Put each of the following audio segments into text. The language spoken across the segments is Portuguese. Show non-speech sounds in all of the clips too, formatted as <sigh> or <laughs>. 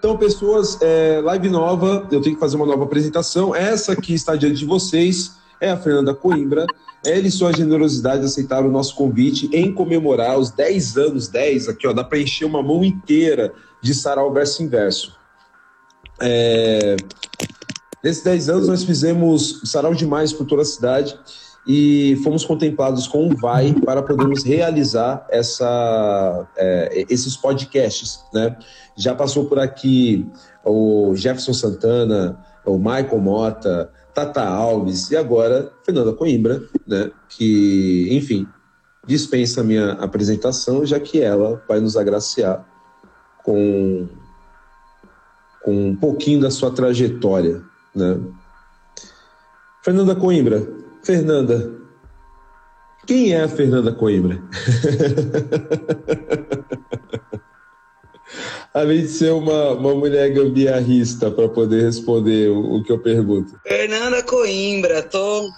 Então, pessoas, é, live nova, eu tenho que fazer uma nova apresentação. Essa que está diante de vocês é a Fernanda Coimbra. Ela e sua generosidade aceitaram o nosso convite em comemorar os 10 anos, 10, aqui ó, dá para encher uma mão inteira de Sarau Verso Inverso. É... Nesses 10 anos nós fizemos Sarau demais por toda a cidade e fomos contemplados com o VAI para podermos realizar essa, é, esses podcasts. Né? Já passou por aqui o Jefferson Santana, o Michael Mota, Tata Alves e agora Fernanda Coimbra, né? que, enfim, dispensa a minha apresentação, já que ela vai nos agraciar com, com um pouquinho da sua trajetória. Né? Fernanda Coimbra, Fernanda, quem é a Fernanda Coimbra? <laughs> Além de ser uma, uma mulher gambiarrista para poder responder o, o, que eu pergunto. Fernanda Coimbra, tô,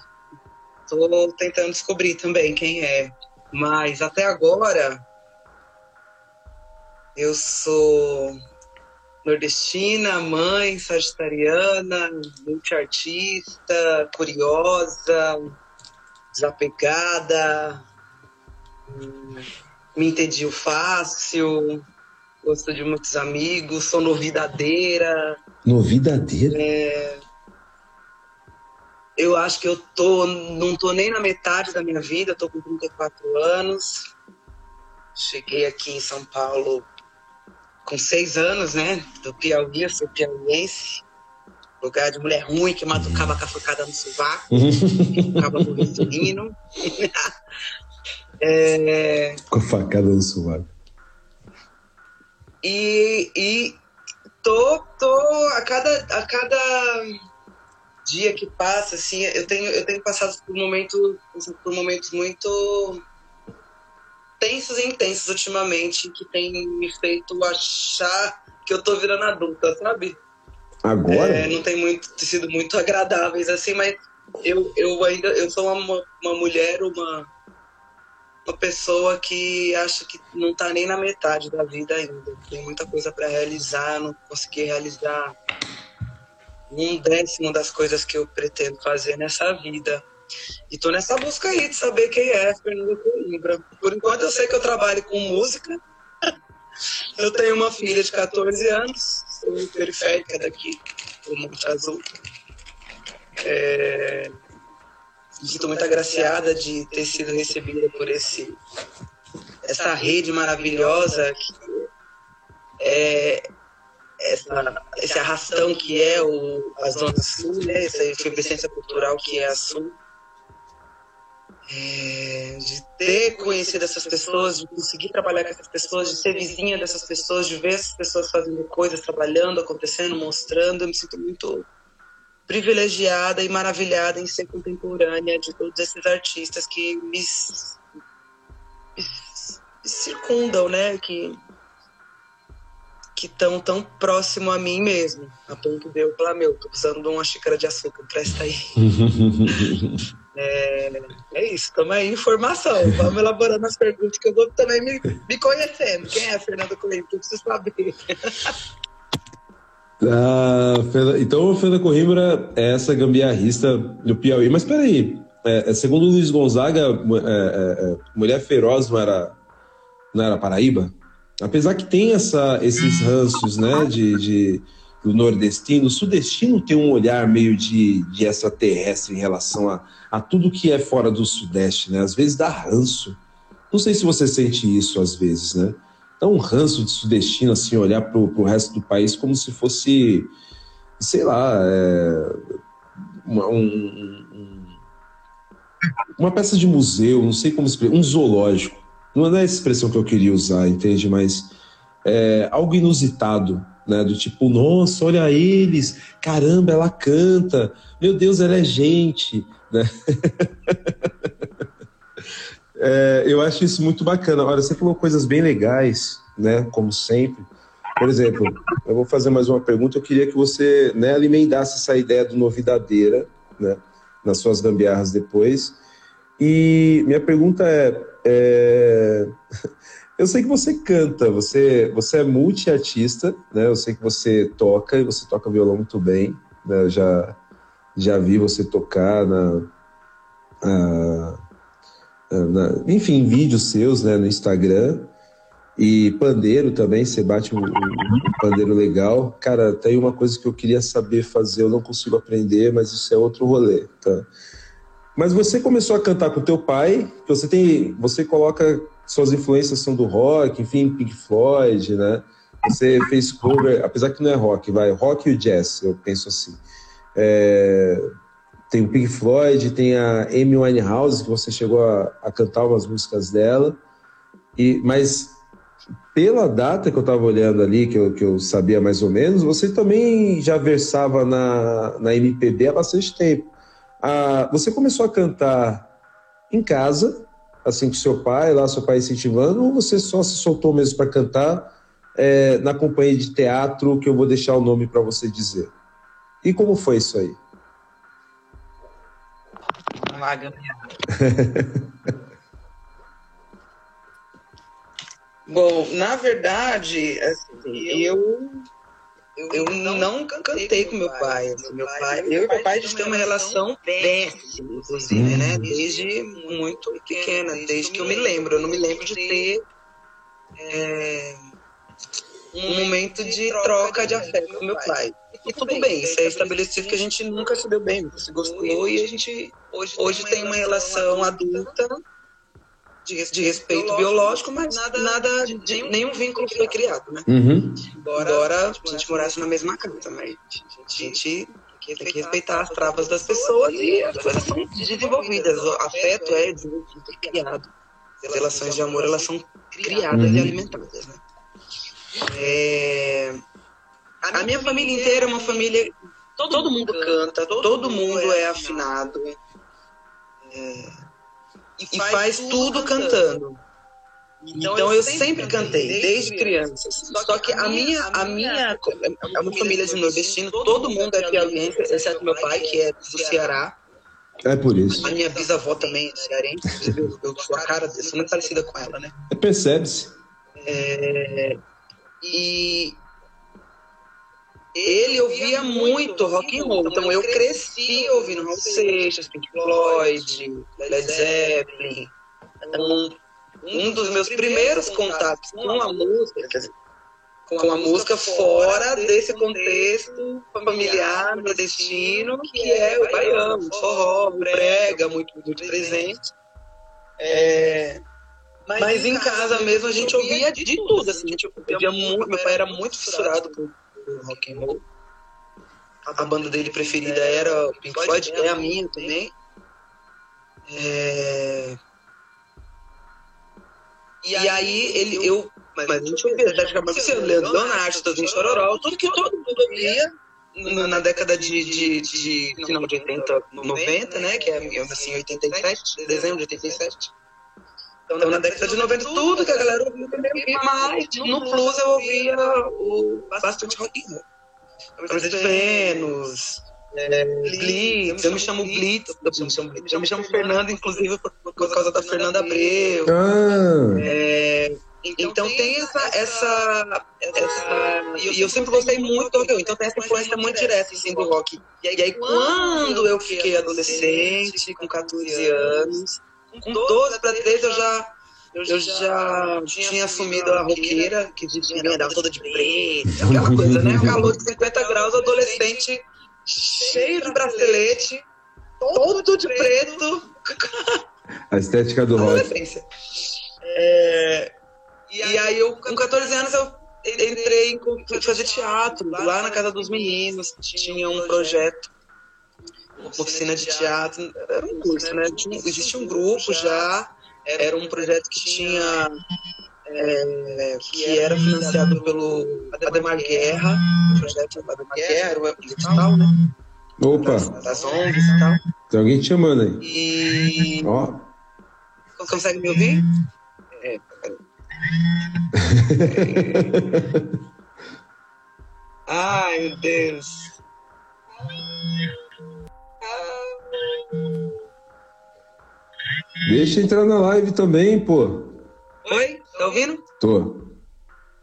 tô tentando descobrir também quem é. Mas até agora eu sou nordestina, mãe, sagitariana, multiartista, curiosa, desapegada, hum, me entendi fácil, gosto de muitos amigos, sou novidadeira. Novidadeira? É, eu acho que eu tô, não tô nem na metade da minha vida, tô com 34 anos. Cheguei aqui em São Paulo com seis anos, né? Do Piauí, eu sou piauiense. Lugar de mulher ruim que matucava com a facada no sovaco, que ficava no insulino. é... Com a facada no sovaco. E, e tô, tô a cada, a cada dia que passa, assim, eu tenho, eu tenho passado por momentos, por momentos muito tensos e intensos ultimamente que tem me feito achar que eu tô virando adulta, sabe? Agora? É, não tem muito, sido muito agradáveis assim, mas eu, eu ainda eu sou uma, uma mulher, uma, uma pessoa que acha que não tá nem na metade da vida ainda. Tem muita coisa para realizar, não consegui realizar um décimo das coisas que eu pretendo fazer nessa vida. E tô nessa busca aí de saber quem é Fernando Coimbra. Por enquanto eu sei que eu trabalho com música. <laughs> Eu tenho uma filha de 14 anos, sou periférica daqui, do Monte Azul. É... Estou muito agraciada de ter sido recebida por esse, essa rede maravilhosa que é essa, esse arrastão que é o, a Zona Sul, né? essa efervescência cultural que é a Sul é, de ter conhecido essas pessoas, de conseguir trabalhar com essas pessoas, de ser vizinha dessas pessoas, de ver essas pessoas fazendo coisas, trabalhando, acontecendo, mostrando. Eu me sinto muito privilegiada e maravilhada em ser contemporânea de todos esses artistas que me, me, me circundam, né? Que que estão tão próximo a mim mesmo, a ponto de eu falar, meu, tô de uma xícara de açúcar, presta aí. <laughs> É, é isso, estamos aí, informação. Vamos elaborando as perguntas que eu vou também me, me conhecendo. Quem é a Fernanda Coimbra? Eu preciso saber. <laughs> Ah, então, a Fernanda Coimbra é essa gambiarrista do Piauí. Mas peraí, é, é segundo Luiz Gonzaga, é, é, é, Mulher Feroz não era, não era Paraíba? Apesar que tem essa, esses ranços, né, de, de do nordestino, o sudestino tem um olhar meio de, de extraterrestre em relação a, a tudo que é fora do sudeste, né? Às vezes dá ranço. Não sei se você sente isso às vezes, né? Dá um ranço de sudestino, assim, olhar pro, pro resto do país como se fosse, sei lá, é, uma, um, um, uma peça de museu, não sei como explicar, um zoológico. Não é essa expressão que eu queria usar, entende? Mas é, algo inusitado, né? Do tipo, nossa, olha eles, caramba, ela canta, meu Deus, ela é gente, né? <laughs> é, eu acho isso muito bacana. Olha, você falou coisas bem legais, né? Como sempre. Por exemplo, eu vou fazer mais uma pergunta. Eu queria que você né, alimentasse essa ideia do novidadeira, né? Nas suas gambiarras depois. E minha pergunta é, é <laughs> Eu sei que você canta, você, você é multiartista, né? Eu sei que você toca e você toca violão muito bem. Né? Eu já, já vi você tocar na, na, na, enfim, vídeos seus né, no Instagram. E pandeiro também, você bate um, um, pandeiro legal. Cara, tem uma coisa que eu queria saber fazer, eu não consigo aprender, mas isso é outro rolê, tá? Mas você começou a cantar com teu pai, você tem, você coloca suas influências são do rock, enfim, Pink Floyd, né? Você fez cover, apesar que não é rock, vai, rock e jazz, eu penso assim. É, tem o Pink Floyd, tem a Amy Winehouse, que você chegou a, a cantar umas músicas dela, e, mas pela data que eu estava olhando ali, que eu, que eu sabia mais ou menos, você também já versava na, na MPB há bastante tempo. Ah, você começou a cantar em casa, assim com seu pai, lá seu pai incentivando, ou você só se soltou mesmo para cantar é, na companhia de teatro, que eu vou deixar o nome para você dizer? E como foi isso aí? Gabriel. <laughs> Bom, na verdade, assim, eu eu não cantei com meu pai. Assim, meu pai, eu e meu pai a gente tem uma relação péssima, inclusive, né? Desde muito pequena, desde que eu me lembro. Eu não me lembro de ter é, um momento de troca de afeto com meu pai. E tudo bem, isso é estabelecido que a gente nunca se deu bem, nunca se gostou e a gente hoje tem uma relação adulta de, de respeito biológico, mas nada, nada de, nenhum vínculo foi criado, né? Uhum. Embora, Embora a gente morasse na mesma casa, mas a gente tem que respeitar as travas das pessoas e as coisas são desenvolvidas. O afeto é desenvolvido, é criado. As relações de amor, elas são criadas uhum. e alimentadas, né? É... A minha família inteira é uma família... Todo mundo canta, todo mundo é afinado. É e faz, faz tudo cantando. Então, então, eu sempre cantei, desde criança. Só que a minha, a minha, é uma família de nordestino, todo mundo é piauiense, exceto meu pai, que é do Ceará. É por isso. A minha bisavó também é cearense, eu, eu sou a cara, eu sou muito parecida com ela, né? Percebe-se. É, e, ele ouvia muito rock and roll. Então eu cresci ouvindo Raul Seixas, Pink Floyd, Led Zeppelin. Então, um dos meus primeiros contatos com a música, com a música fora desse contexto familiar, nordestino, que é o baiano, o forró, o brega, muito, muito presente. É, mas em casa mesmo a gente ouvia de tudo, assim, a gente ouvia muito, meu pai era muito fissurado por rock and roll. A banda dele preferida era o Pink Floyd, é a minha também. É... E aí ele, eu, mas a gente Atlético Paranaense, Leandro Leonardo, Tozinho Chororó, tudo que todo mundo ouvia na década de, de, de, final de 80, 90, né, que é, em 87, dezembro de 87. Então, na década de 90, tudo que a galera ouvia mas no Plus eu ouvia o bastante rock and roll. Camisa de Vênus, é, Blitz, eu me chamo Blitz, eu me chamo, eu me chamo Fernando, inclusive por, por causa da Fernanda Abreu. Ah. É, então tem essa, essa, essa, e eu sempre gostei muito do rock, então tem essa influência muito direta assim, do rock. E aí quando eu fiquei adolescente, com 14 anos, com 12 para 13 eu já eu já tinha assumido a roqueira, que tinha dava toda de preto, aquela coisa, né? Calor de 50 graus, adolescente cheio de bracelete, todo de preto. A estética do rock. É, e aí eu, com 14 anos, eu entrei em fazer teatro lá na casa dos meninos, tinha um projeto oficina de teatro, era um curso, né? Tinha, existia um grupo já, era um projeto que tinha. É, que era financiado pelo Ademar Guerra, o projeto Ademar Guerra, o digital, né? Opa! Das, das ONGs e tal. Tem alguém te chamando aí. E. Ó. Consegue me ouvir? É, <laughs> Ai, meu Deus. Deixa entrar na live também, pô. Oi? Tá ouvindo? Tô.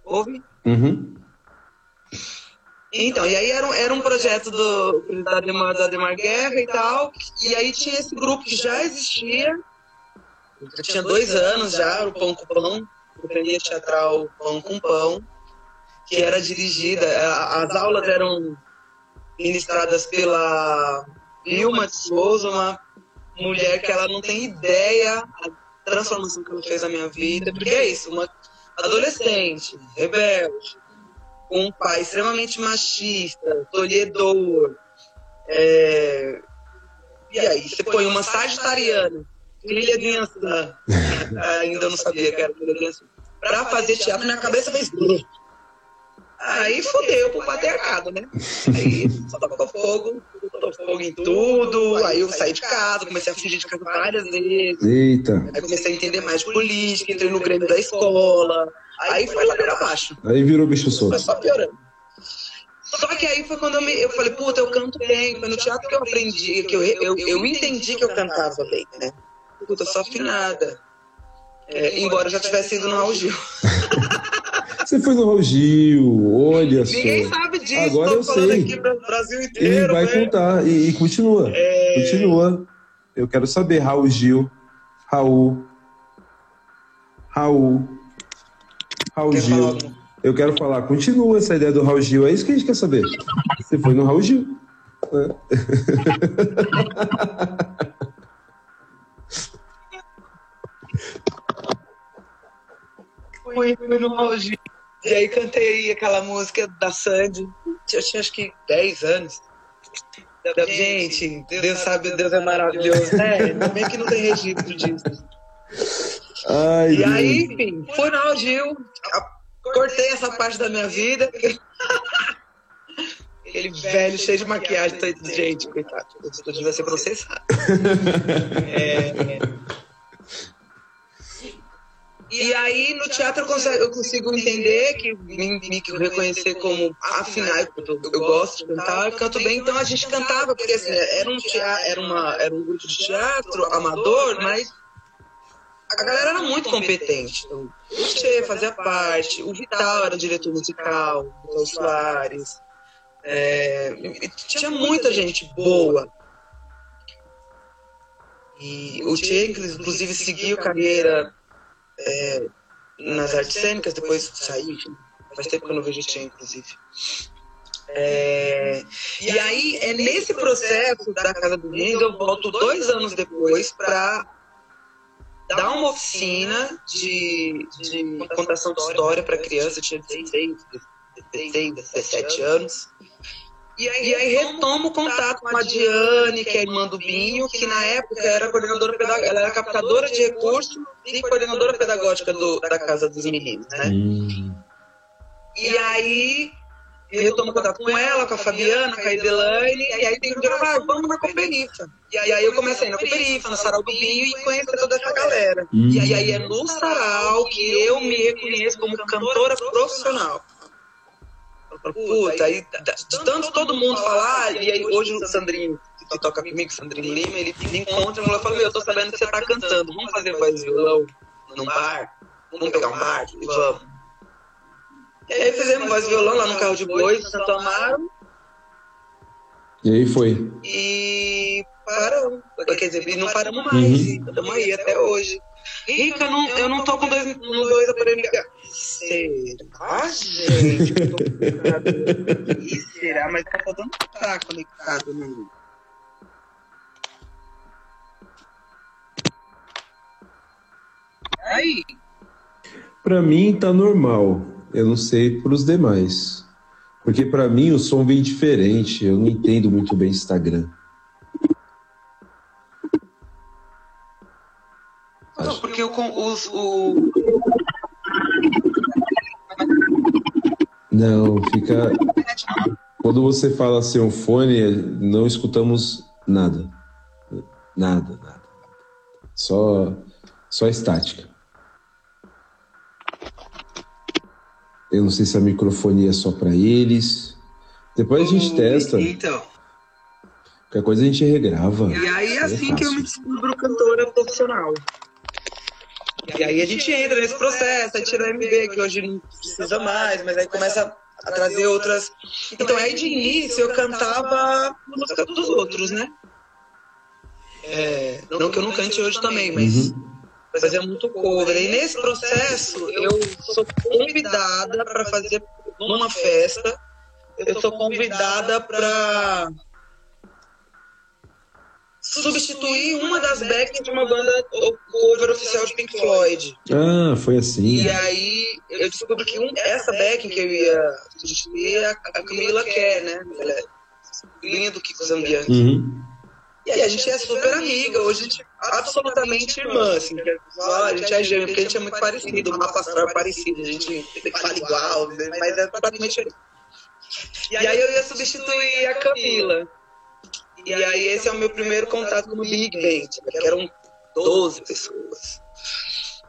Ouve? Uhum. Então, e aí era, um- era um projeto do, da, Ademar, da Ademar Guerra e tal, e aí tinha esse grupo que já existia, já tinha dois anos já, o Pão com Pão, companhia teatral Pão com Pão, que era dirigida, as aulas eram ministradas pela Vilma de Souza, uma mulher que ela não tem ideia a transformação que ela fez na minha vida, porque é isso, uma adolescente, rebelde, com um pai extremamente machista, tolhedor, é, e aí você põe uma sagitariana, filha de Ançã, <laughs> ainda não sabia que era filha de Ançã, pra fazer teatro, minha cabeça fez. Aí fodeu pro patriarcado, né? Aí só tocou fogo, tocou fogo em tudo. Aí eu saí de casa, comecei a fugir de casa várias vezes. Eita. Aí comecei a entender mais de política, entrei no Grêmio da escola. Aí foi ladeira abaixo. Aí virou bicho Foi solto. só piorando. Só que aí foi quando eu, me, eu falei, puta, eu canto bem. Foi no teatro que eu aprendi, que eu, eu, eu entendi que eu cantava bem, né? Puta, só afinada. É, embora eu já tivesse ido no Raul <laughs> Gil. Você foi no Raul Gil, olha só. Ninguém sabe disso, Agora eu falando sei. aqui pro Brasil E inteiro. vai né? contar. E, e continua. É. Continua. Eu quero saber, Raul Gil. Raul. Raul. Raul Quer Gil. falar? Eu quero falar. Continua essa ideia do Raul Gil. É isso que a gente quer saber. Você foi no Raul Gil. né? Fui, fui no Raul Gil. E aí cantei aquela música da Sandy. Eu tinha acho que 10 anos. Gente, Deus sabe, Deus é maravilhoso. É, ainda bem que não tem registro disso. Ai, E Deus. aí, enfim, fui no Raul Gil, a- cortei essa parte da minha vida. Aquele velho cheio de maquiagem, gente, coitado, eu devia ser processado. <laughs> É, E aí, no teatro, eu consigo, eu consigo entender, que me, me reconhecer como afinal, eu, eu gosto de cantar, eu canto bem, então a gente cantava, porque assim, era um, teatro, era, uma, era um grupo de teatro amador, mas a galera era muito competente. Então, o Che fazia parte, o Vital era o diretor musical, o Soares. É, tinha muita gente boa. E o Che, inclusive, seguiu carreira é, nas artes cênicas, depois enfim, Faz tempo que eu não vejo Che, inclusive. É, e aí, é nesse processo da Casa do Lindo, eu volto dois anos depois para dar uma oficina de, de contação de história para criança, eu tinha 16, 16, 17 anos. E aí, e aí retomo o contato com a Diane, que é a irmã do Binho, que na época era coordenadora pedagógica, ela era captadora de recursos e coordenadora pedagógica do, da Casa dos Meninos, né? Hum. E aí eu retomo contato com ela, com a Fabiana, com a Edelaine, e aí tem um dia ah, vamos na Cooperifa. E aí eu comecei na Cooperifa, no Sarau do Binho e conhecer toda essa galera. Hum. E aí é no Sarau que eu me reconheço como cantora profissional. Falo, Puta, aí de tanto todo mundo falar, e aí hoje o Sandrinho, que toca comigo, Sandrinho Lima, ele me encontra e fala, meu, eu tô sabendo que você tá cantando, vamos fazer voz e violão num bar? Vamos pegar um bar? E vamos. E aí fizemos voz e violão lá no carro de boi, em Santo Amaro, E aí foi. e paramos. Quer dizer, e não paramos mais. Uhum. Estamos aí até hoje. Rica, eu não, eu não tô com dois, com dois aparelhos ligados. Será, gente? Eu tô. Ih, será? Mas tá faltando tá conectado, né? Aí, Pra mim tá normal. Eu não sei pros demais. Porque pra mim o som vem diferente. Eu não entendo muito bem Instagram. Não, porque eu, os, o, Não, fica. Quando você fala sem um fone, não escutamos nada. Nada, nada. Só, só estática. Eu não sei se a microfonia é só para eles. Depois a gente testa. Então. Qualquer coisa a gente regrava. E aí é Isso assim que eu me descubro cantora profissional. E aí a gente entra nesse processo, aí tira MB, que hoje não precisa mais, mas aí começa a trazer outras. Então aí de início eu cantava música dos outros, né? É, não que eu não cante hoje também, mas uhum. fazia muito cover. E nesse processo eu sou convidada para fazer uma festa, eu sou convidada para substituir uma das backs de uma banda cover oficial de Pink Floyd. Ah, foi assim. E aí eu descobri que um, essa backing que eu ia substituir é a, a Camila Kerr, né? Ela é do Kiko Zambianchi. Uhum. E aí a gente é super amiga, hoje a gente é absolutamente irmã, assim, que a gente é gêmeo, porque a gente é muito parecido, o mapa astral é parecido, a gente fala igual, mas é praticamente. E aí eu ia substituir a Camila. E aí esse é o meu primeiro contato no Big Band, que eram 12 pessoas.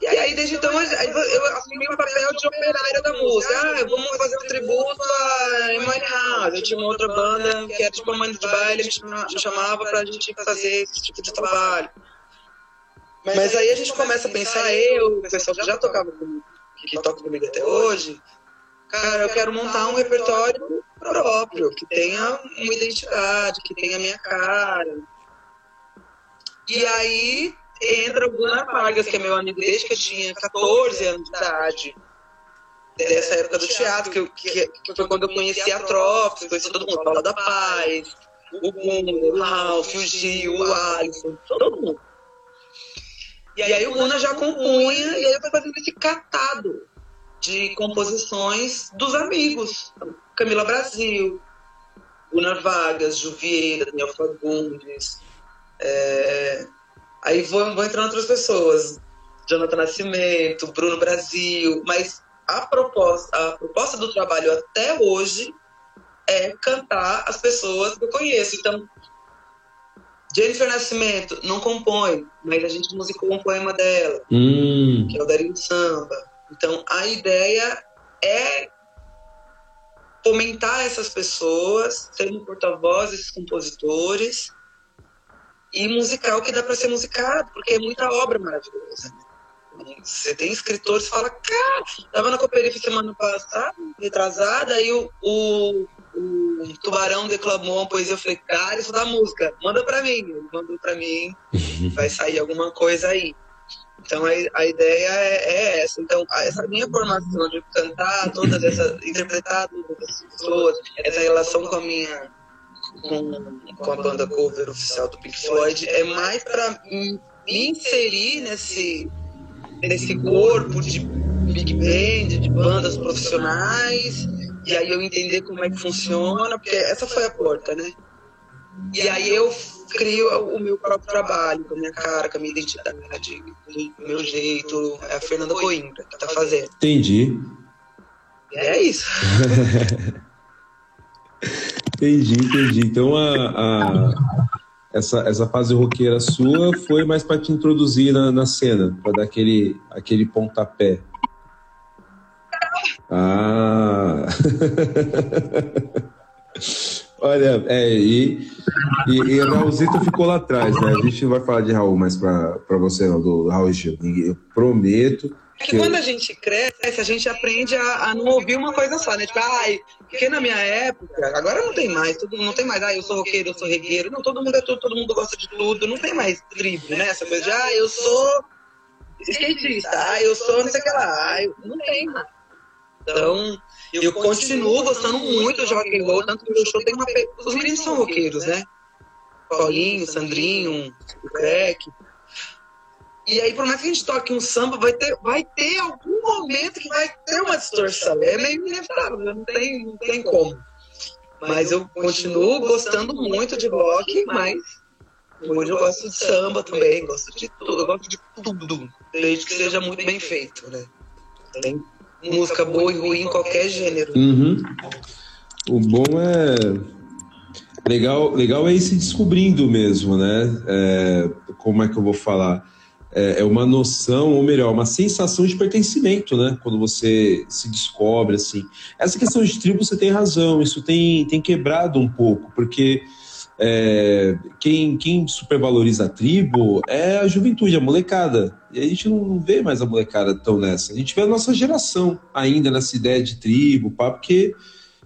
E aí, desde então, eu assumi o papel de operária da música. Ah, vamos fazer um tributo a Emily House. Eu tinha uma outra banda que era tipo uma de baile, me chamava pra gente fazer esse tipo de trabalho. Mas aí a gente começa a pensar, eu, o pessoal que já tocava comigo, que toca comigo até hoje, cara, eu quero montar um repertório próprio, que tenha uma identidade, que tenha minha cara. E aí entra o Gunnar Vargas, que é meu amigo desde que eu tinha 14 anos de idade. Dessa época do teatro, que, eu, que, que foi quando eu conheci a Trópicos, conheci todo mundo, Paula da Paz, o Gunnar, o Ralph, o Gil, o Alisson, todo mundo. E aí o Gunnar já compunha, e aí eu fui fazendo esse catado de composições dos amigos. Camila Brasil, Gunnar Vargas, Juvieira, Daniel Fagundes. É... Aí vão, vão entrando outras pessoas. Jonathan Nascimento, Bruno Brasil. Mas a proposta, a proposta do trabalho até hoje é cantar as pessoas que eu conheço. Então, Jennifer Nascimento não compõe, mas a gente musicou um poema dela, hum. que é o Darinho Samba. Então, a ideia é fomentar essas pessoas, ser um porta-voz desses compositores e musicar o que dá para ser musicado, porque é muita obra maravilhosa. Você tem escritores que falam, cara, tava na Cooperife semana passada, retrasada, aí o, o, o, Tubarão declamou uma poesia, eu falei, cara, isso dá música, manda para mim. Ele mandou para mim, vai sair alguma coisa aí. Então a, a ideia é, é, essa. Então, essa minha formação de cantar todas essas, interpretar todas essas pessoas, essa relação com a minha com, com a banda cover oficial do Pink Floyd é mais para me inserir nesse nesse corpo de big band, de bandas profissionais, e aí eu entender como é que funciona, porque essa foi a porta, né? E aí eu crio o meu próprio trabalho, com a minha cara, com a minha identidade, o meu jeito. É a Fernanda Coimbra que tá fazendo. Entendi. E é isso. <laughs> entendi, entendi. Então a, a, essa, essa fase roqueira sua foi mais para te introduzir na, na cena, para dar aquele, aquele pontapé. Ah! <laughs> Olha, é, e, e, e Raulzito ficou lá atrás, né? A gente não vai falar de Raul mais pra, pra você, não, do Raul Gil. Eu prometo. É que, que quando eu... a gente cresce, a gente aprende a, a, não ouvir uma coisa só, né? Tipo, ai, porque na minha época, agora não tem mais, todo, não tem mais, ah, eu sou roqueiro, eu sou regueiro. Não, todo mundo é tudo, todo mundo gosta de tudo. Não tem mais tribo, né? Essa coisa de, ah, eu sou skatista, ah, eu sou não sei o que lá. Ah, eu... Não tem mais. Então, eu continuo gostando muito de rock and roll, tanto que o meu show tem uma. Os meninos são roqueiros, né? Paulinho, Sandrinho, o Crack. E aí, por mais que a gente toque um samba, vai ter, vai ter algum momento que vai ter uma distorção. É meio inevitável, não tem, não tem como. Mas eu continuo gostando muito de rock, mas hoje eu gosto de samba também, gosto de tudo, eu gosto de tudo, desde que seja muito bem feito, né? Tem música boa e ruim em qualquer gênero. Uhum. O bom é. Legal, legal é ir se descobrindo mesmo, né? É, como é que eu vou falar? É, é, uma noção, ou melhor, uma sensação de pertencimento, né? Quando você se descobre, assim. Essa questão de tribo, você tem razão, isso tem, tem quebrado um pouco, porque é, quem, quem supervaloriza a tribo é a juventude, a molecada. E a gente não, vê mais a molecada tão nessa. A gente vê a nossa geração ainda nessa ideia de tribo, pá, porque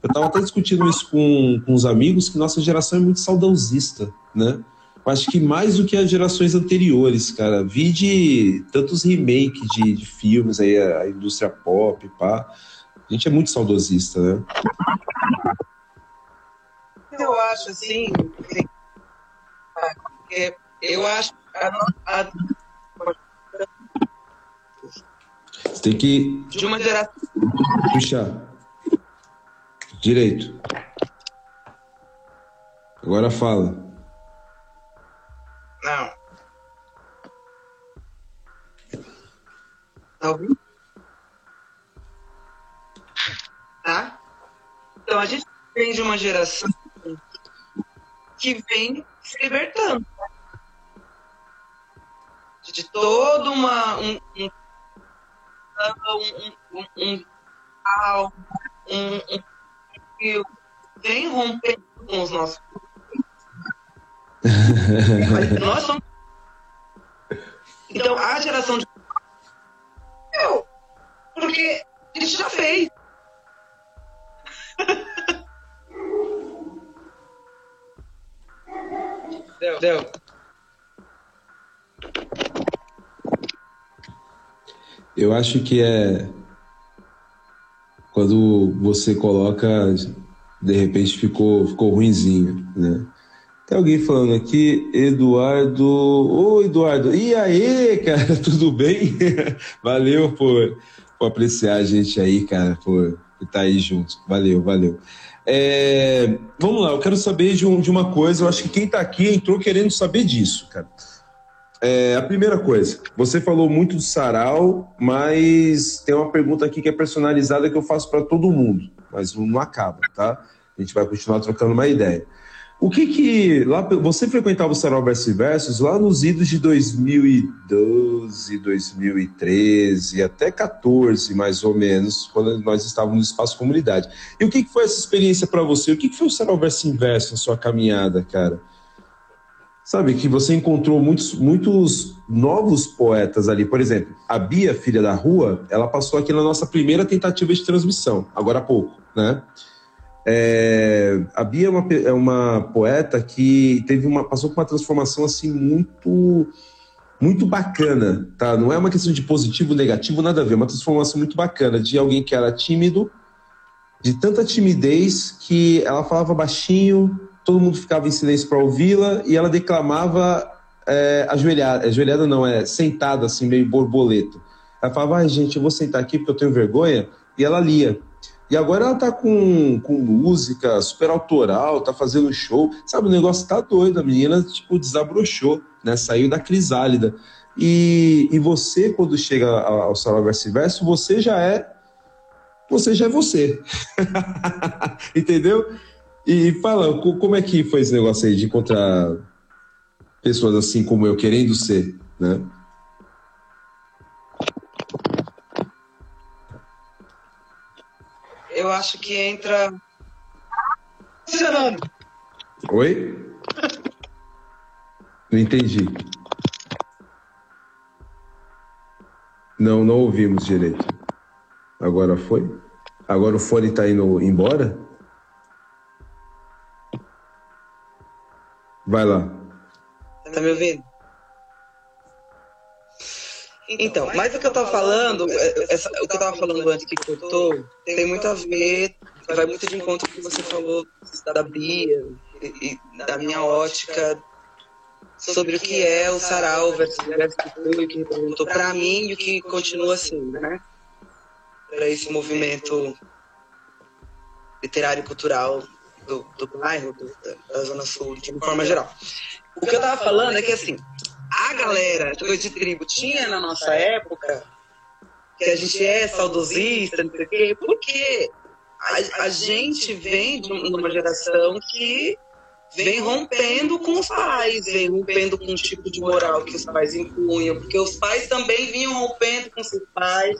eu estava até discutindo isso com, com os amigos, que nossa geração é muito saudosista, né? Eu acho que mais do que as gerações anteriores, cara. Vi de tantos remakes de, de filmes aí, a indústria pop, pá. A gente é muito saudosista, né? Eu acho assim. Eu acho. A, a... Você tem que. De uma geração. Puxar. Direito. Agora fala. Não. Tá ouvindo? Tá? Então a gente vem de uma geração que vem se libertando de todo uma um, um, um, um, um, um, um vem rompendo com os nossos <laughs> nós somos então a geração de eu porque a gente já fez Deu. Deu. Eu acho que é quando você coloca, de repente ficou, ficou ruinzinho, né? Tem alguém falando aqui, Eduardo. Ô, Eduardo, e aí, cara, <laughs> tudo bem? <laughs> valeu por, por apreciar a gente aí, cara, estar aí junto. Valeu, valeu. É, vamos lá, eu quero saber de, um, de, uma coisa. Eu acho que quem está aqui entrou querendo saber disso, cara. É, a primeira coisa, você falou muito do sarau, mas tem uma pergunta aqui que é personalizada que eu faço para todo mundo, mas não acaba, tá? A gente vai continuar trocando uma ideia. O que que lá você frequentava o Sarau Versus lá nos idos de 2012, 2013 até 14 mais ou menos, quando nós estávamos no espaço comunidade. E o que que foi essa experiência para você? O que que foi o Sarau Versus Inverso na sua caminhada, cara? Sabe que você encontrou muitos, muitos novos poetas ali. Por exemplo, a Bia, filha da rua, ela passou aqui na nossa primeira tentativa de transmissão, agora há pouco, né? É, a Bia é uma, é uma poeta que teve uma, passou por uma transformação assim muito muito bacana, tá? Não é uma questão de positivo, negativo, nada a ver. É uma transformação muito bacana de alguém que era tímido, de tanta timidez que ela falava baixinho, todo mundo ficava em silêncio para ouvi-la e ela declamava é, ajoelhada, ajoelhada não, é sentada assim, meio borboleta. Ela falava, ai gente, eu vou sentar aqui porque eu tenho vergonha, e ela lia. E agora ela tá com, com música super autoral, tá fazendo show. Sabe, o negócio tá doido. A menina, tipo, desabrochou, né? Saiu da crisálida. E, e você, quando chega ao Salão Verso Verso, você já é. Você já é você. <laughs> Entendeu? E fala, como é que foi esse negócio aí de encontrar pessoas assim como eu, querendo ser, né? Eu acho que entra. Oi? Não entendi. Não, não ouvimos direito. Agora foi? Agora o fone está indo embora? Vai lá. Tá me ouvindo? Então, mas o que eu tava falando, é, essa, o que eu tava falando antes que cortou, tem muito a ver, vai muito de encontro com o que você falou da Bia e, e da minha ótica sobre o que é o sarau versus o que perguntou para mim e o que continua assim, né? Para esse movimento literário e cultural do, do bairro, do, da Zona Sul, de forma geral. O que eu tava falando é que assim, a galera de tribo tinha na nossa época, que a gente é saudosista, não sei o quê, porque a, a gente vem de uma geração que vem rompendo com os pais, vem rompendo com o tipo de moral que os pais impunham, porque os pais também vinham rompendo com seus pais.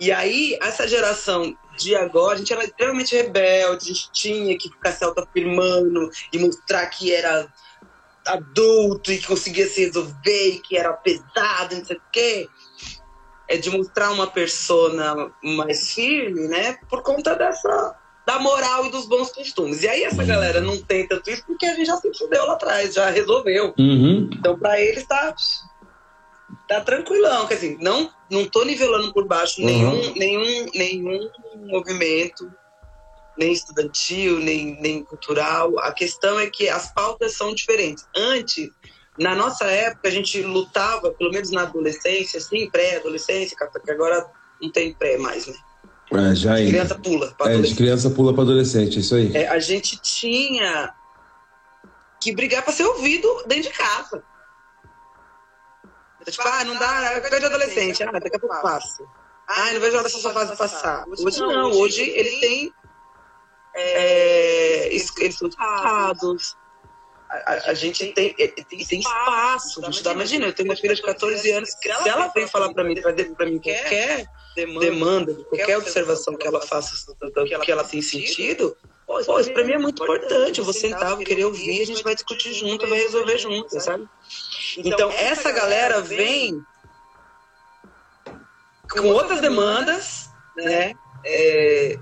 E aí, essa geração de agora, a gente era extremamente rebelde, a gente tinha que ficar se autoafirmando e mostrar que era adulto e que conseguia se resolver e que era pesado, não sei o quê. É de mostrar uma persona mais firme, né? Por conta dessa da moral e dos bons costumes. E aí essa uhum. galera não tem tanto isso porque a gente já se fudeu lá atrás, já resolveu. Uhum. Então para eles tá tá tranquilão, quer dizer, não não tô nivelando por baixo uhum. nenhum nenhum nenhum movimento nem estudantil, nem, nem cultural. A questão é que as pautas são diferentes. Antes, na nossa época, a gente lutava, pelo menos na adolescência, assim, pré-adolescência, que agora não tem pré mais, né? É, já de criança pula. É, de criança pula para adolescente, isso aí. É, a gente tinha que brigar para ser ouvido dentro de casa. Então, tipo, ah, não dá, coisa de adolescente, ah, daqui a pouco passa. Ah, não vejo a hora dessa fase passar. Hoje não, hoje eles têm é, eles são escutados. A, a, gente tem, tem, tem espaço. A tá, imagina, eu tenho uma filha de 14 anos, se ela vem falar para mim, trazer para mim qualquer demanda, qualquer observação que ela faça, que ela tem sentido, pô, isso para mim é muito importante. Eu vou sentar, vou querer ouvir, a gente vai discutir junto, vai resolver junto, sabe? Então, essa galera vem com outras demandas, né? É,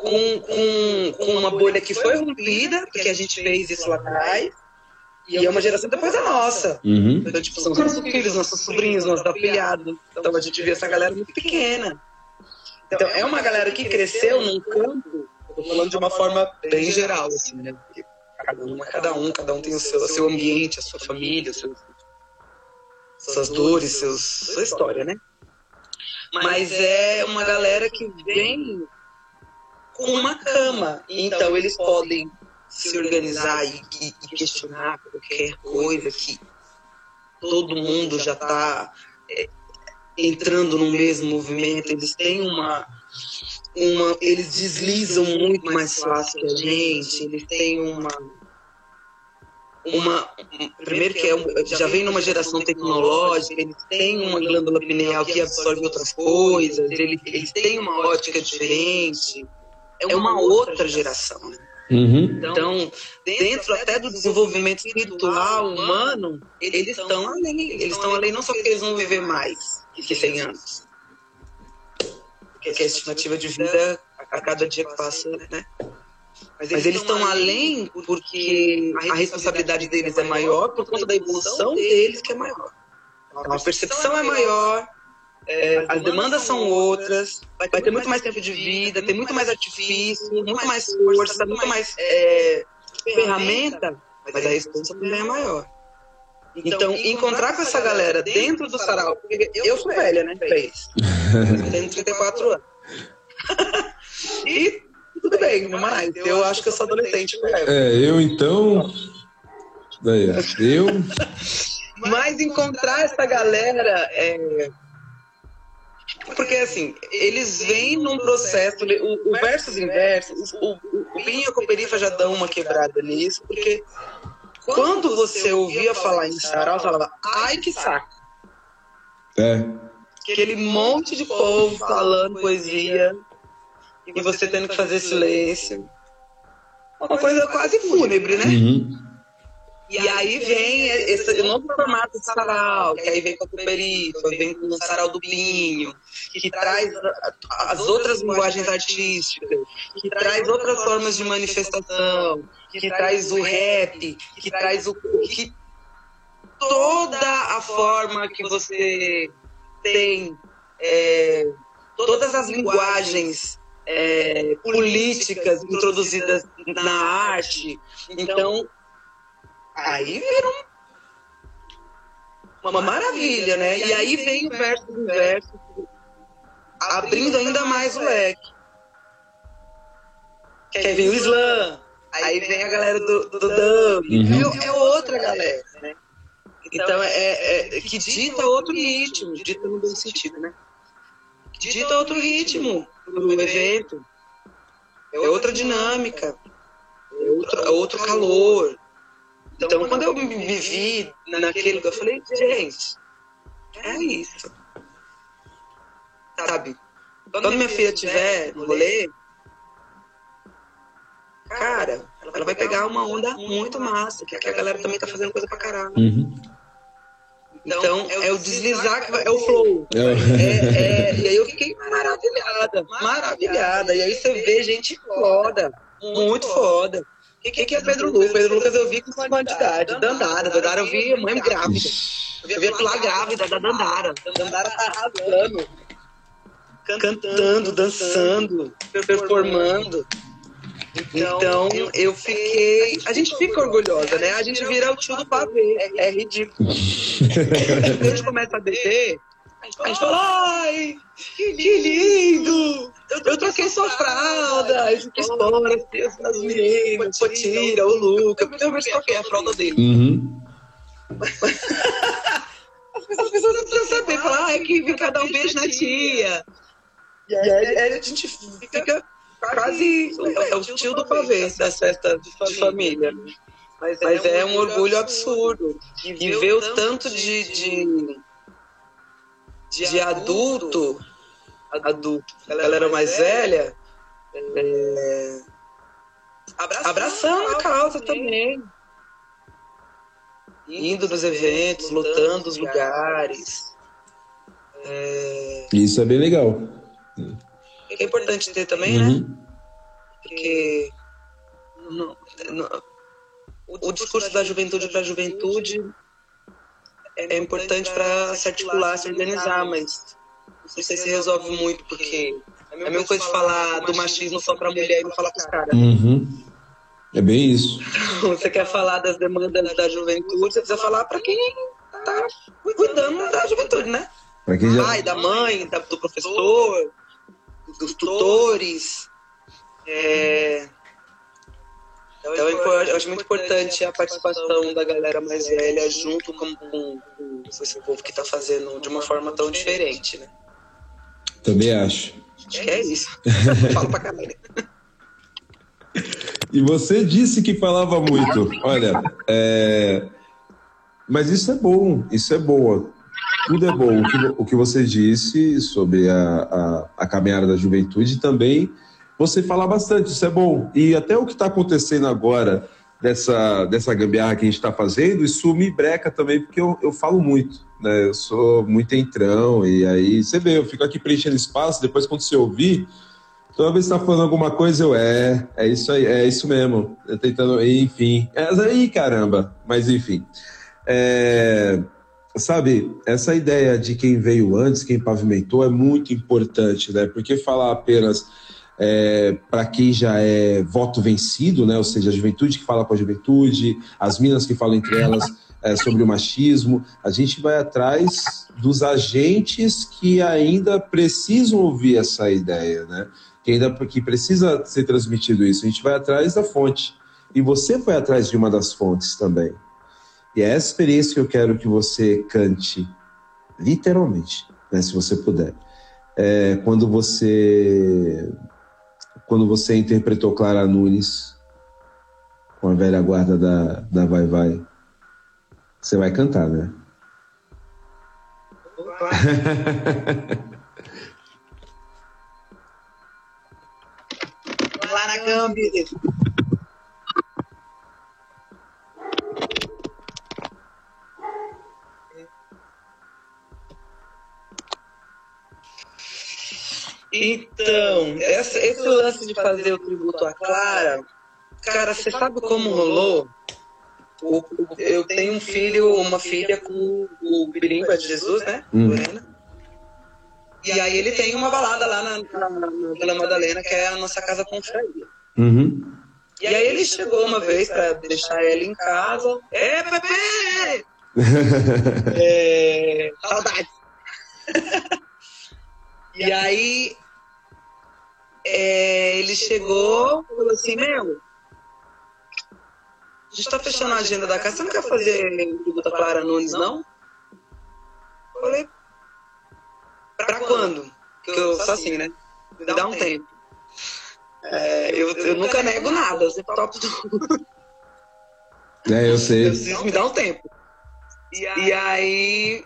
com, com, com uma bolha que foi rompida, porque a gente fez isso lá atrás, e é uma geração depois da nossa. Uhum. Então, tipo, são nossos filhos, nossos sobrinhos, nossos afilhados. Então a gente vê essa galera muito pequena. Então é uma galera que cresceu num campo, tô falando de uma forma bem geral, assim, né? Porque cada um é cada um, cada um tem o seu, o seu ambiente, a sua família, seus, suas dores, seus, sua história, né? Mas é uma galera que vem com uma cama. Então eles podem se organizar e, e, e questionar qualquer coisa que todo mundo já está é, entrando no mesmo movimento. Eles têm uma, uma, eles deslizam muito mais fácil que a gente. Eles têm uma uma primeiro que é já vem numa geração tecnológica eles têm uma glândula pineal que absorve outras coisas eles, eles têm uma ótica diferente é uma outra geração. Né? Uhum. Então, dentro até do desenvolvimento espiritual humano, eles estão além. Eles estão além não só porque eles vão viver mais que 100 anos. Porque a estimativa de vida a cada dia que passa, né? Mas eles estão além porque a responsabilidade deles é maior por conta da evolução deles que é maior. Então, a percepção é maior, é, as demandas são outras, vai ter muito mais tempo de vida, tem muito mais artifício, muito mais força, muito mais é, ferramenta, mas a resposta também é maior. Então, encontrar com essa galera dentro do sarau, porque eu sou velha, né, isso. Tenho 34 anos. e tudo bem, mas eu acho que eu sou adolescente. É, eu então. <laughs> Daí, eu. Mas encontrar essa galera é, porque, assim, eles vêm num processo, o, o versus inverso, o, o, o Binho e a Cooperifa já dão uma quebrada nisso, porque quando você ouvia falar em sarau, falava, ai que saco. É. Aquele monte de povo falando poesia e você tendo que fazer silêncio. Uma coisa quase fúnebre, né? Uhum. E aí vem esse novo formato de sarau, que aí vem com a Cuperifa, vem com o sarau do Pinho, que traz as outras linguagens artísticas, que traz outras formas de manifestação, que traz o rap, que traz o. Que toda a forma que você tem, é, todas as linguagens é, políticas introduzidas na arte. Então, Aí vira um, uma maravilha, né? E aí vem o verso do verso, abrindo ainda mais o leque. Que aí vem o slam, aí vem a galera do, do, do uhum. é, outra galera, né? Então, é, é, é, que dita outro ritmo, dita no bom sentido, né? Dita outro ritmo do evento, é outra dinâmica, é outro, é outro calor, então, quando eu me vi naquele lugar, eu falei, gente, é isso. sabe? Quando minha filha estiver no rolê, cara, ela vai pegar uma onda muito massa, que a galera também tá fazendo coisa pra caralho. Uhum. Então, é o deslizar que vai, é o flow. É, é, e aí eu fiquei maravilhada, maravilhada. E aí você vê gente foda, muito foda. O que, que é Pedro Lucas? Pedro Lucas eu vi com quantidade, Dandara. Dandara eu vi mãe grávida. Eu vi a Pilar grávida da Dandara. Dandara tá arrasando. Cantando, dançando, performando. Então, eu fiquei. A gente fica orgulhosa, né? A gente vira o tio do pavê. É ridículo. <laughs> Quando a gente começa a beber, a gente fala: ai, que lindo! Eu troquei sua fralda, isso que história, as meninas, o Potira, o Luca. Eu mesmo troquei a fralda dele. Uhum. <laughs> As pessoas não precisam saber, falar, ah, é que vem cá dar um beijo na tia. E aí a gente fica quase é, é o tio do pavê das festas de família. Mas, Mas é um orgulho absurdo. E ver o tanto de, de, de adulto, adulto, galera mais velha, é, abraçando a causa também. Indo nos eventos, lotando os lugares. É... Isso é bem legal que é importante ter também, né? uhum. né? Porque no, no, o discurso da juventude para a juventude é importante para se articular, se organizar, mas não sei se resolve muito, porque é a mesma coisa de falar do machismo só para mulher e não falar com os caras. Uhum. É bem isso. <laughs> você quer falar das demandas da juventude, você precisa falar para quem está cuidando da juventude, né? Para quem já... Pai, da mãe, do professor, dos tutores. É... Então, eu acho muito importante a participação da galera mais velha junto com, com, com esse povo que está fazendo de uma forma tão diferente, né? Também acho. Acho que é isso. <laughs> Falo pra caralho. E você disse que falava muito. Olha, é... mas isso é bom, isso é boa. Tudo é bom. O que, o que você disse sobre a, a, a caminhada da juventude também você fala bastante, isso é bom. E até o que está acontecendo agora, dessa, dessa gambiarra que a gente está fazendo, isso me breca também, porque eu, eu falo muito, né? Eu sou muito entrão, e aí você vê, eu fico aqui preenchendo espaço, depois quando você ouvir, toda vez que está falando alguma coisa, eu é, é isso aí, é isso mesmo. Eu tentando, enfim. É aí, caramba. Mas enfim. É sabe, essa ideia de quem veio antes, quem pavimentou, é muito importante, né? Porque falar apenas é, para quem já é voto vencido, né? Ou seja, a juventude que fala com a juventude, as minas que falam entre elas é, sobre o machismo, a gente vai atrás dos agentes que ainda precisam ouvir essa ideia, né? Que ainda que precisa ser transmitido isso. A gente vai atrás da fonte. E você foi atrás de uma das fontes também. E é essa experiência que eu quero que você cante, literalmente, né, se você puder. É, quando você quando você interpretou Clara Nunes com a velha guarda da, da Vai Vai, você vai cantar, né? Lá na Gambi. Então, essa, esse lance de fazer o tributo à Clara, cara, você sabe como rolou? eu tenho um filho, uma filha com o Birimba de Jesus, né? Hum. E aí ele tem uma balada lá na, na, na Vila Madalena, que é a nossa casa confraria. Uhum. E aí ele chegou uma vez para deixar ela em casa. É, Pepe! <laughs> é, saudade. <laughs> e aí é, ele chegou e falou assim, meu, a gente tá fechando a agenda da casa, você não quer fazer tributo Clara Nunes, não? Eu falei, pra quando? Que eu sou assim, né? Me dá um tempo. É, eu, eu nunca nego nada, eu sempre topo tudo. É, eu sei. Eu preciso me dar um tempo. E aí,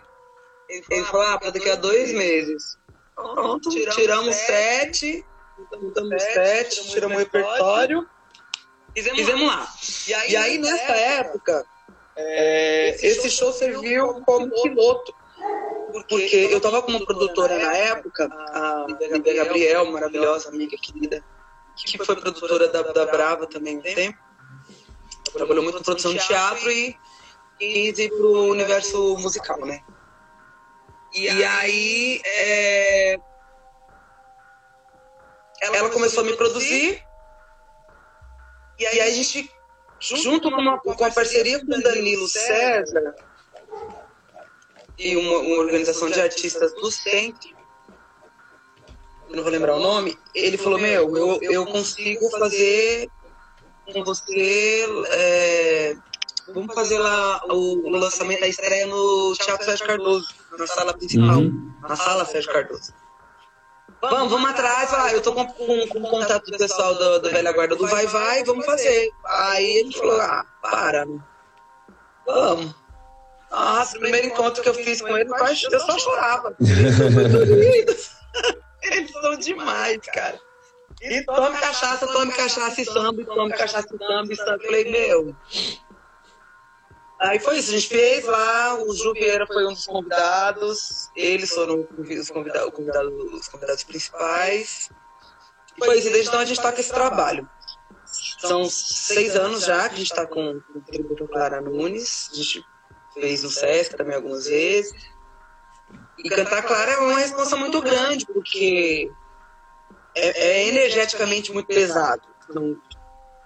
ele falou, ah, pra daqui a dois meses. Pronto, tiramos sete, tiramos sete, tiramos o repertório. Fizemos lá. E aí, e aí nessa época, é, esse show serviu como piloto. Porque eu tava com uma produtora na época, a Lívia Gabriel, maravilhosa amiga querida, que foi produtora da, da Brava também um tempo. Trabalhou muito com produção de teatro e quis ir pro universo musical, né? E aí é, ela começou a me produzir e aí a gente, junto com uma, com a parceria com o Danilo César e uma, uma organização de artistas do centro, não vou lembrar o nome, ele falou, meu, eu, eu consigo fazer com você. É, vamos fazer lá o, o, lançamento da estreia no Teatro Sérgio Cardoso, na sala principal, uhum. na sala Sérgio Cardoso. Vamos, vamos atrás, ah, eu tô com, com, com o contato do pessoal do, do Velha Guarda do Vai Vai, vamos fazer. Aí ele falou, ah, para, vamos. Nossa, o primeiro encontro que eu fiz com ele, eu só chorava. <laughs> <laughs> Eles são demais, cara. E tome cachaça, tome cachaça e samba, e tome cachaça e samba e samba. Falei, meu. Aí foi isso, a gente fez lá, o Ju Vieira foi um dos convidados, eles foram os convidados, os convidados principais. E foi isso, desde então a gente está com esse trabalho. São seis anos já que a gente está com o tributo Clara Nunes, a gente fez no Sesc também algumas vezes. E cantar Clara é uma resposta muito grande, porque é, é energeticamente muito pesado. Então,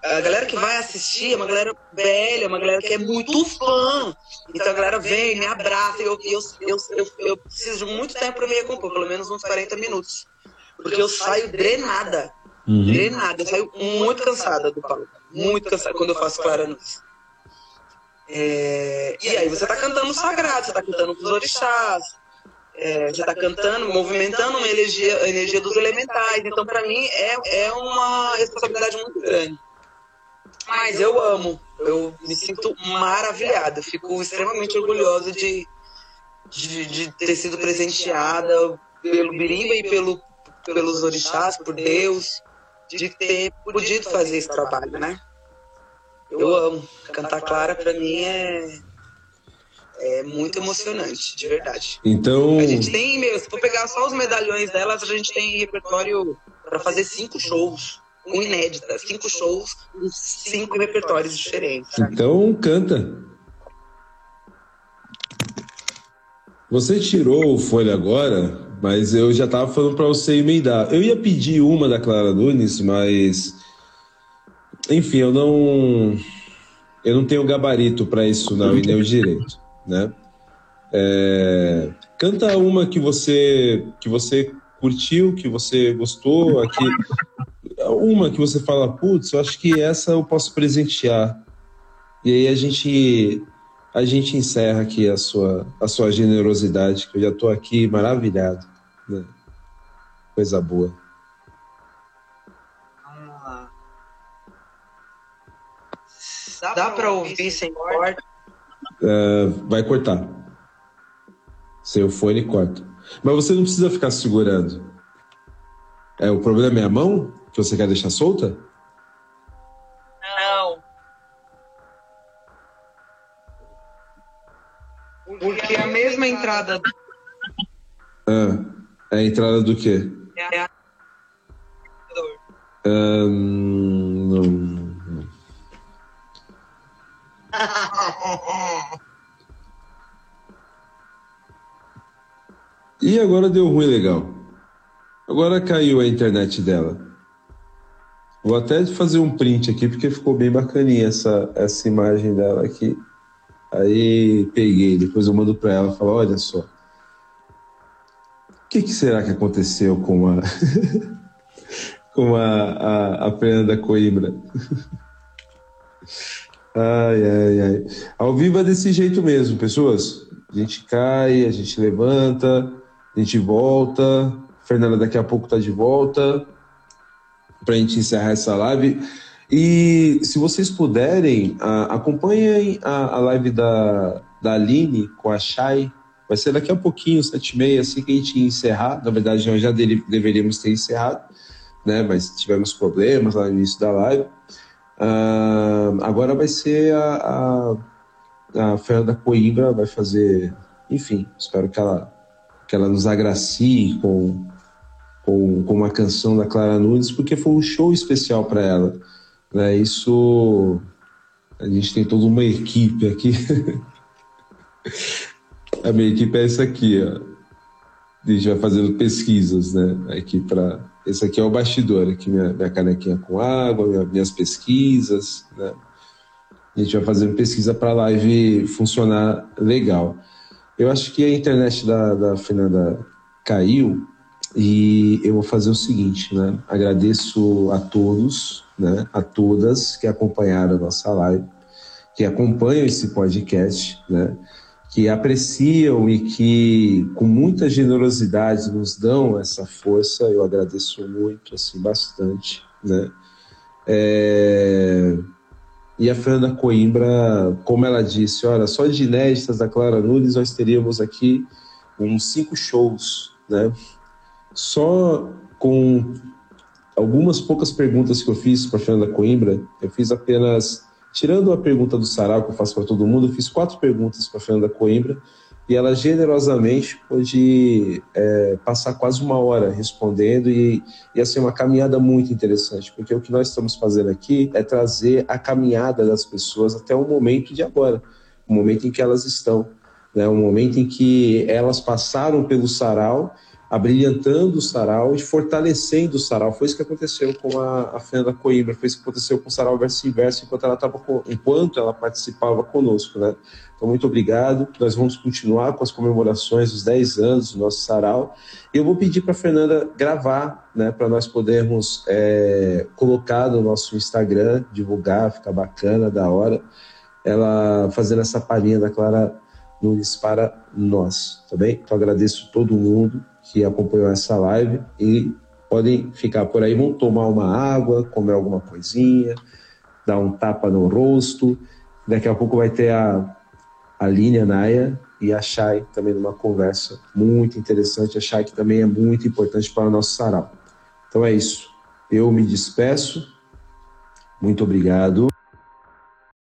a galera que vai assistir é uma galera velha, uma galera que é muito fã. Então a galera vem, me abraça. Eu, eu, eu, eu, eu preciso de muito tempo para me recompor, pelo menos uns 40 minutos. Porque eu saio drenada. Uhum. Drenada. Eu saio muito cansada do palco. Muito cansada quando eu faço Clara Nunes. É, e aí você tá cantando o sagrado, você tá cantando os orixás, é, você está cantando, movimentando uma energia, a energia dos elementais. Então, para mim, é, é uma responsabilidade muito grande. Mas eu amo, eu me sinto maravilhada, fico extremamente orgulhosa de, de, de ter sido presenteada pelo Birimba e pelo, pelos orixás, por Deus, de ter podido fazer esse trabalho, né? Eu amo. Cantar Clara, para mim, é é muito emocionante, de verdade. Então. A gente tem, meu, se for pegar só os medalhões delas, a gente tem repertório para fazer cinco shows. Um inédita, cinco shows, cinco repertórios diferentes. Então, canta. Você tirou o folha agora, mas eu já tava falando para você emendar. Eu ia pedir uma da Clara Nunes, mas. Enfim, eu não. Eu não tenho gabarito para isso, não, e nem o direito né? É, canta uma que você que você curtiu, que você gostou, aqui, uma que você fala, putz, eu acho que essa eu posso presentear. E aí a gente a gente encerra aqui a sua a sua generosidade, que eu já estou aqui maravilhado, né? Coisa boa. Dá para ouvir sem corte? uh, vai cortar. Seu fone corta. Mas você não precisa ficar segurando. É, o problema é a mão que você quer deixar solta? Não. Porque a mesma entrada. Ah, é a entrada do quê? É a. Um, não. <laughs> e agora deu ruim legal. Agora caiu a internet dela. Vou até fazer um print aqui porque ficou bem bacaninha essa, essa imagem dela aqui. Aí peguei, depois eu mando para ela e falo, olha só. O que, que, será que aconteceu com a <laughs> com a, a, a Fernanda Coimbra? <laughs> Ai, ai, ai. Ao vivo é desse jeito mesmo, pessoas. A gente cai, a gente levanta, a gente volta. A Fernanda daqui a pouco tá de volta para a gente encerrar essa live. E se vocês puderem, acompanhem a, a live da, da Aline com a Chay. Vai ser daqui a pouquinho, sete e meia, assim que a gente encerrar. Na verdade, nós já deveríamos ter encerrado, né? Mas tivemos problemas lá no início da live. Uh, agora vai ser a, a, a Fernanda Coimbra, vai fazer, enfim, espero que ela, que ela nos agracie com, com, com uma canção da Clara Nunes, porque foi um show especial para ela. Né? Isso a gente tem toda uma equipe aqui. <laughs> a minha equipe é essa aqui, ó. A gente vai fazendo pesquisas, né? Aqui para esse aqui é o bastidor, aqui minha, minha canequinha com água, minha, minhas pesquisas, né? A gente vai fazendo pesquisa para a live funcionar legal. Eu acho que a internet da, da Fernanda caiu e eu vou fazer o seguinte, né? Agradeço a todos né, a todas que acompanharam a nossa live, que acompanham esse podcast, né, que apreciam e que com muita generosidade nos dão essa força. Eu agradeço muito, assim, bastante, né. É... E a Fernanda Coimbra, como ela disse, olha, só de inéditas da Clara Nunes nós teríamos aqui uns cinco shows, né? Só com algumas poucas perguntas que eu fiz para Fernanda Coimbra, eu fiz apenas, tirando a pergunta do Sarau que eu faço para todo mundo, eu fiz quatro perguntas para Fernanda Coimbra e ela generosamente pôde é, passar quase uma hora respondendo e ia ser uma caminhada muito interessante, porque o que nós estamos fazendo aqui é trazer a caminhada das pessoas até o momento de agora, o momento em que elas estão, né, o momento em que elas passaram pelo sarau abrilhantando o sarau e fortalecendo o sarau. Foi isso que aconteceu com a, a Fernanda Coimbra, foi isso que aconteceu com o sarau verso inverso enquanto ela, tava, enquanto ela participava conosco, né? Então, muito obrigado. Nós vamos continuar com as comemorações dos 10 anos do nosso sarau. Eu vou pedir para a Fernanda gravar, né, para nós podermos é, colocar no nosso Instagram, divulgar, ficar bacana, da hora. Ela fazendo essa palhinha da Clara Nunes para nós, tá bem? Então, agradeço todo mundo que acompanhou essa live e podem ficar por aí, vão tomar uma água, comer alguma coisinha, dar um tapa no rosto. Daqui a pouco vai ter a, a Línia Naya e a Chay também numa conversa muito interessante. A Chay que também é muito importante para o nosso sarau. Então é isso. Eu me despeço. Muito obrigado.